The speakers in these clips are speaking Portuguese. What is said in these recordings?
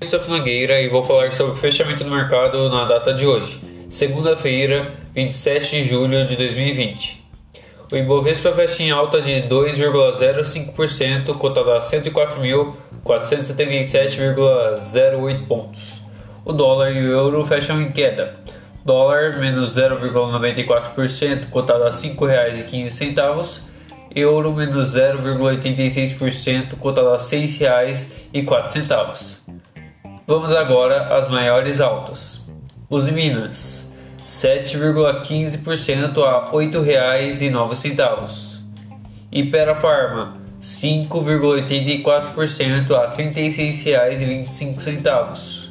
Christoph Nogueira e vou falar sobre o fechamento do mercado na data de hoje, segunda-feira, 27 de julho de 2020. O Ibovespa fecha em alta de 2,05%, cotado a 104.477,08 pontos. O dólar e o euro fecham em queda. Dólar menos 0,94%, cotado a R$ 5,15 euro menos 0,86%, cotado a R$ 6,04. Vamos agora às maiores altas. Os Minas, 7,15% a R$ 8,09. Ipera Farma, 5,84% a R$ 36,25.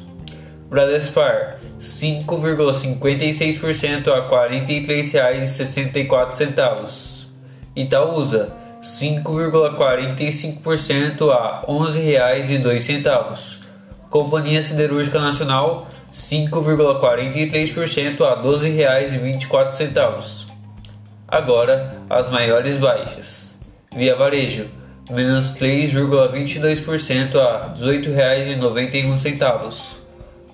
Bradespar, 5,56% a R$ 43,64. Itaúsa 5,45% a R$ 11,02. Companhia Siderúrgica Nacional 5,43% a R$ 12,24. Agora as maiores baixas. Via Varejo menos 3,22% a R$ 18,91.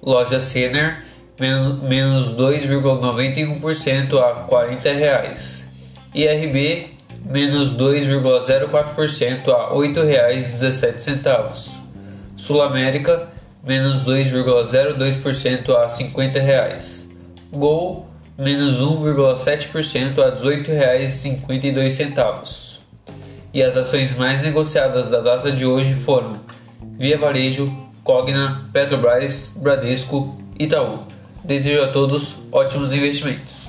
Loja Senner menos 2,91% a 40 reais. IRB menos 2,04% a R$ 8,17. Sul América, menos 2,02% a 50 reais. Gol, menos 1,7% a R$ 18,52. E as ações mais negociadas da data de hoje foram Via Varejo, Cogna, Petrobras, Bradesco, Itaú. Desejo a todos ótimos investimentos.